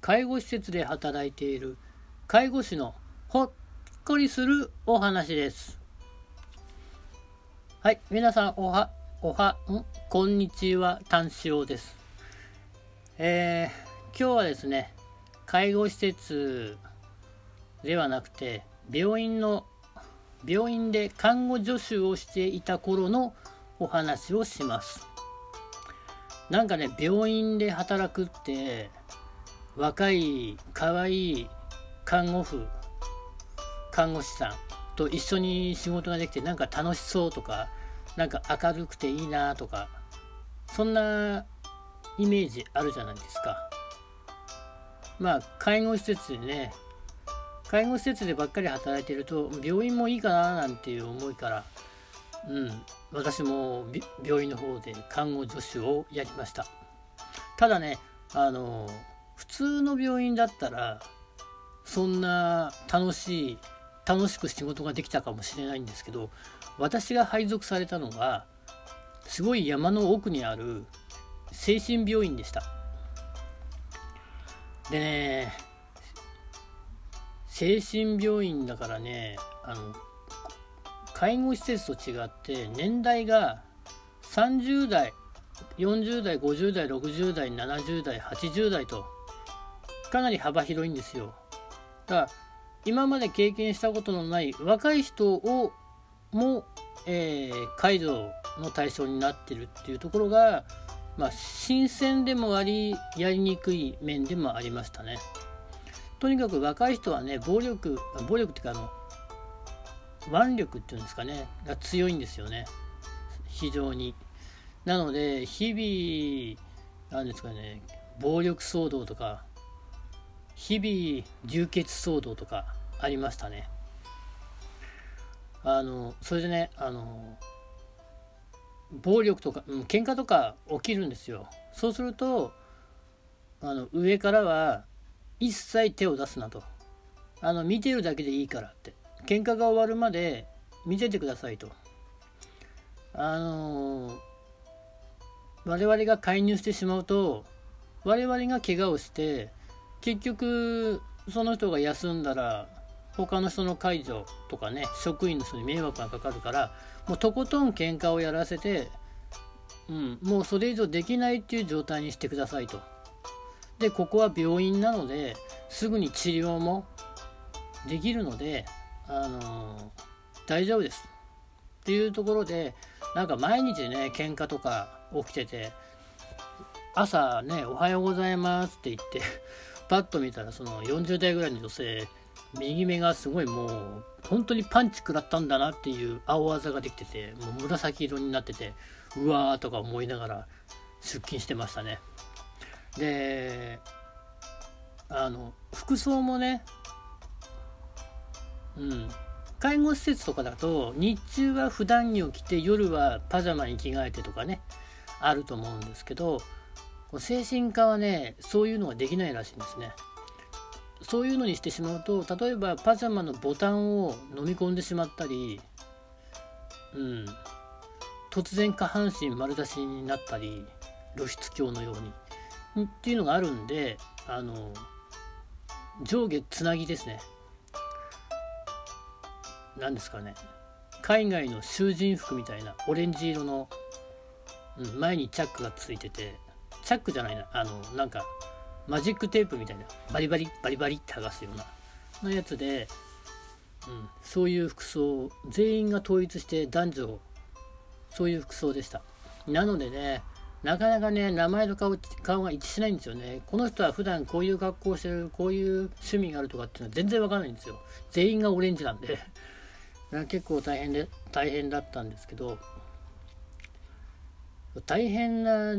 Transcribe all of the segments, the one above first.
介護施設で働いている介護士のほっこりするお話です。はい皆さんおはおはん？こんにちは炭治郎です。えー、今日はですね介護施設ではなくて病院の病院で看護助手をしていた頃のお話をします。なんかね病院で働くって若い可愛い看護婦看護師さんと一緒に仕事ができてなんか楽しそうとかなんか明るくていいなとかそんなイメージあるじゃないですか。まあ介護施設でね介護施設でばっかり働いてると病院もいいかななんていう思いからうん私も病院の方で看護助手をやりました。ただねあの普通の病院だったらそんな楽しい楽しく仕事ができたかもしれないんですけど私が配属されたのがすごい山の奥にある精神病院でした。でね精神病院だからねあの介護施設と違って年代が30代40代50代60代70代80代とかなり幅広いんですよ。だから今まで経験したことのない若い人をも、えー、解除の対象になってるっていうところが、まあ、新鮮でもありやりにくい面でもありましたね。とにかく若い人はね暴力暴力っていうかあの腕力っていうんですかねが強いんですよね。非常に。なので日々なんですかね暴力騒動とか日々流血騒動とかありましたね。あのそれでねあの暴力とか、うん、喧嘩とか起きるんですよ。そうするとあの上からは一切手を出すなと。あの見てるだけでいいからって。喧嘩が終わるまで見ててくださいと。あの、我々が介入してしまうと我々が怪我をして結局その人が休んだら他の人の介助とかね職員の人に迷惑がかかるからもうとことん喧嘩をやらせて、うん、もうそれ以上できないっていう状態にしてくださいと。でここは病院なのですぐに治療もできるのであのー、大丈夫ですっていうところでなんか毎日ね喧嘩とか起きてて朝ね「おはようございます」って言ってパッと見たらその40代ぐらいの女性右目がすごいもう本当にパンチ食らったんだなっていう青あざができててもう紫色になっててうわーとか思いながら出勤してましたね。であの服装もねうん介護施設とかだと日中は普段着を着て夜はパジャマに着替えてとかねあると思うんですけど精神科はねそういうのができないらしいんですね。そういうのにしてしまうと例えばパジャマのボタンを飲み込んでしまったりうん。突然下半身丸出しになったり露出狂のように。っていうのがあるんであの上下つなぎですね。何ですかね。海外の囚人服みたいなオレンジ色の、うん、前にチャックがついててチャックじゃないな。あのなんかマジックテープみたいな。バリバリバリバリって剥がすような。のやつで、うん、そういう服装全員が統一して男女そういう服装でした。なのでねなかなかね名前と顔顔が一致しないんですよね。この人は普段こういう格好してるこういう趣味があるとかっていうのは全然わかんないんですよ。全員がオレンジなんで。結構大変で大変だったんですけど。大変な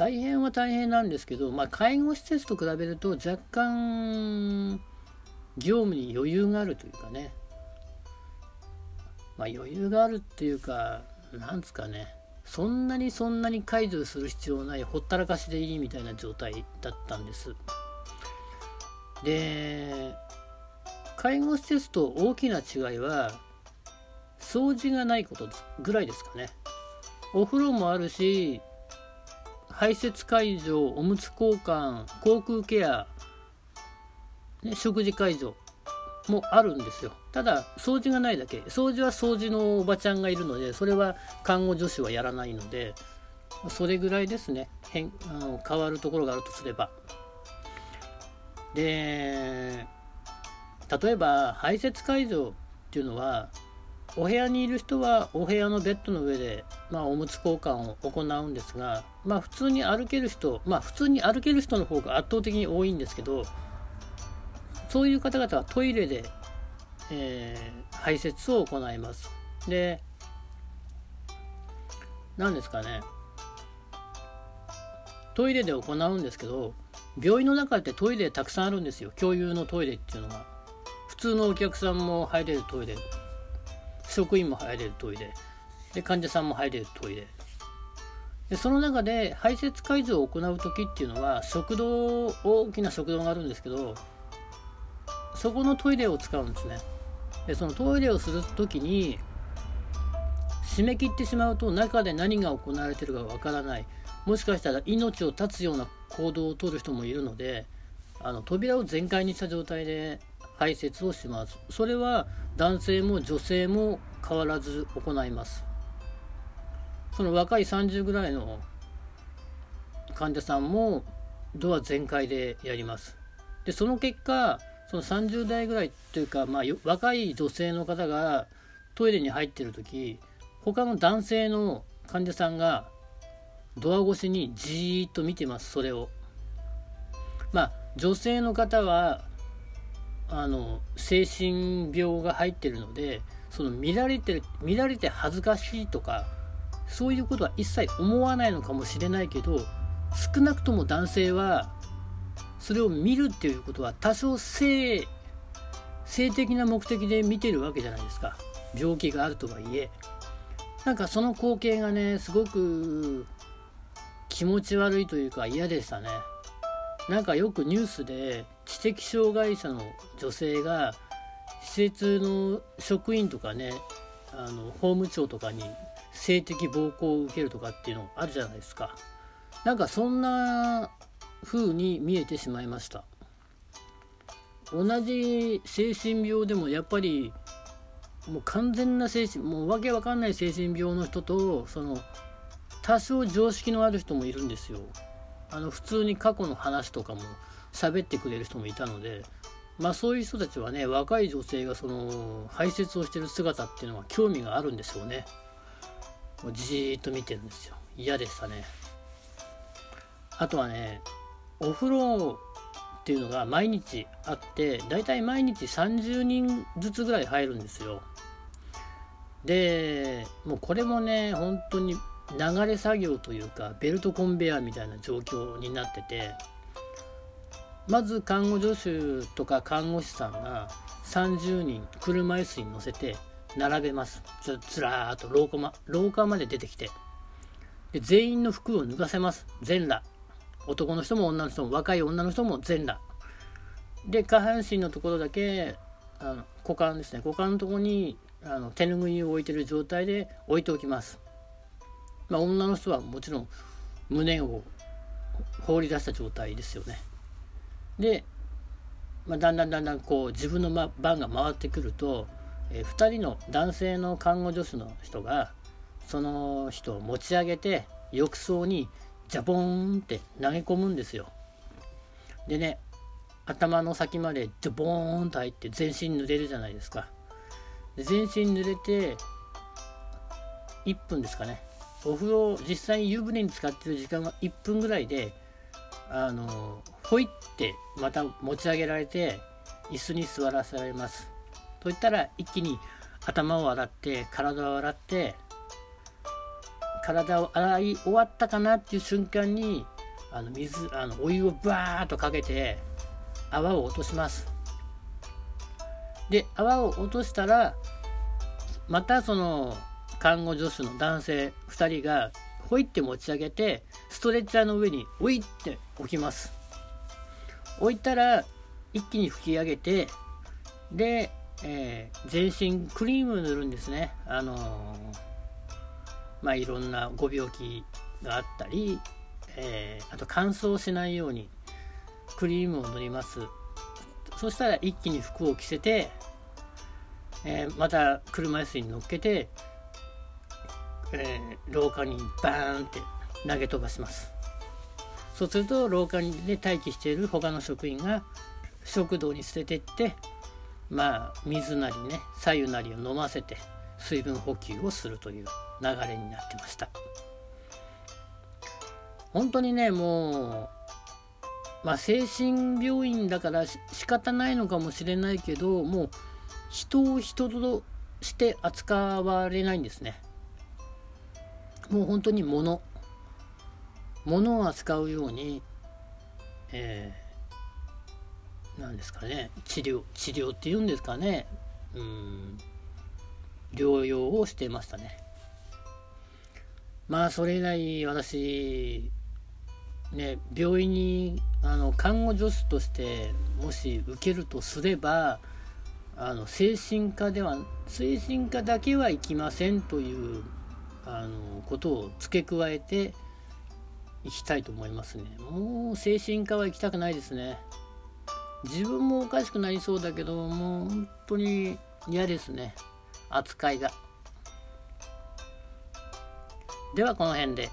大変は大変なんですけど、まあ、介護施設と比べると若干業務に余裕があるというかね、まあ、余裕があるっていうかなんですかね。そんなにそんなに解除する必要ないほったらかしでいいみたいな状態だったんです。で介護施設と大きな違いは掃除がないことぐらいですかね。お風呂もあるし排泄介助おむつ交換口腔ケア、ね、食事介助もあるんですよ。ただ掃除がないだけ。掃除は掃除のおばちゃんがいるのでそれは看護助手はやらないのでそれぐらいですね。変あの変わるところがあるとすれば。で例えば排泄介助っていうのはお部屋にいる人はお部屋のベッドの上で、まあ、おむつ交換を行うんですが、まあ、普通に歩ける人、まあ、普通に歩ける人の方が圧倒的に多いんですけどそういう方々はトイレで、えー、排泄を行います。で何ですかね。トイレで行うんですけど病院の中ってトイレたくさんあるんですよ。共有のトイレっていうのが。普通のお客さんも入れるトイレ。職員も入れるトイレ。で患者さんも入れるトイレ。でその中で排泄介助を行う時っていうのは食堂大きな食堂があるんですけどそこのトイレを使うんですね。でそのトイレをする時に締め切ってしまうと中で何が行われてるかわからない。もしかしたら命を絶つような行動をとる人もいるのであの扉を全開にした状態で排泄をします。それは男性も女性も変わらず行います。その若い30ぐらいの患者さんもドア全開でやります。でその結果その30代ぐらいというか、まあ、若い女性の方がトイレに入ってる時他の男性の患者さんがドア越しにじーっと見てますそれを。まあ女性の方はあの精神病が入ってるのでその見られて見られて恥ずかしいとかそういうことは一切思わないのかもしれないけど少なくとも男性はそれを見るっていうことは多少性性的な目的で見てるわけじゃないですか。病気があるとはいえ。なんかその光景がねすごく気持ち悪いというか嫌でしたね。なんかよくニュースで知的障害者の女性が施設の職員とかねあの法務長とかに性的暴行を受けるとかっていうのあるじゃないですか。なんかそんな風に見えてしまいました。同じ精神病でもやっぱりもう完全な精神もうわけわかんない精神病の人とその多少常識のある人もいるんですよ。あの普通に過去の話とかも喋ってくれる人もいたのでまあそういう人たちはね若い女性がその排泄をしてる姿っていうのは興味があるんでしょうね。もうじーっと見てるんですよ。嫌でしたね。あとはねお風呂っていうのが毎日あってだいたい毎日30人ずつぐらい入るんですよ。でもうこれもね本当に流れ作業というかベルトコンベヤーみたいな状況になっててまず看護助手とか看護師さんが30人車椅子に乗せて並べます。ずずらーっと廊下,、ま、廊下まで出てきて。で全員の服を脱がせます。全裸。男の人も女の人も若い女の人も全裸。で下半身のところだけあの股間ですね。股間のとこにあの手拭いを置いてる状態で置いておきます。まあ、女の人はもちろん胸を放り出した状態ですよね。で、まあ、だんだんだんだんこう自分の番が回ってくると、えー、2人の男性の看護助手の人がその人を持ち上げて浴槽にジャボーンって投げ込むんですよ。でね頭の先までジャボーンと入って全身濡れるじゃないですか。で全身濡れて1分ですかねお風呂実際に湯船に浸かってる時間は1分ぐらいであのほいってまた持ち上げられて椅子に座らされます。といったら一気に頭を洗って体を洗って体を洗い終わったかなっていう瞬間にあの水あのお湯をバーッとかけて泡を落とします。で泡を落としたらまたその看護助手の男性2人がほいって持ち上げてストレッチャーの上においって置きます。置いたら一気に拭き上げてで、えー、全身クリーム塗るんですね。あのー、まあいろんなご病気があったり、えー、あと乾燥しないようにクリームを塗ります。そしたら一気に服を着せて、え、また車椅子に乗っけて、えー、廊下にバーンって投げ飛ばします。そうすると廊下に、待機している他の職員が食堂に捨ててってまあ水なりね左右なりを飲ませて水分補給をするという流れになってました。本当にねもうまあ精神病院だから仕方ないのかもしれないけどもう人を人として扱われないんですね。もう本当に物。物を扱うようにえー、なんですかね。治療治療っていうんですかね。うん。療養をしてましたね。まあそれ以来私ね病院にあの看護助手としてもし受けるとすればあの精神科では精神科だけは行きませんというあのことを付け加えていきたいと思いますね。もう精神科は行きたくないですね。自分もおかしくなりそうだけどもう本当に嫌ですね。扱いが。ではこの辺で。